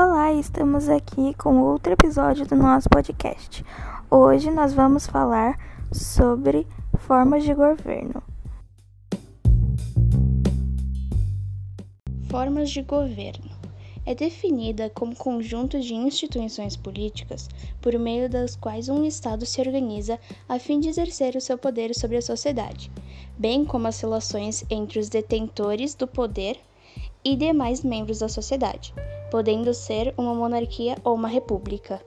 Olá, estamos aqui com outro episódio do nosso podcast. Hoje nós vamos falar sobre formas de governo. Formas de governo é definida como conjunto de instituições políticas por meio das quais um Estado se organiza a fim de exercer o seu poder sobre a sociedade, bem como as relações entre os detentores do poder e demais membros da sociedade, podendo ser uma monarquia ou uma república.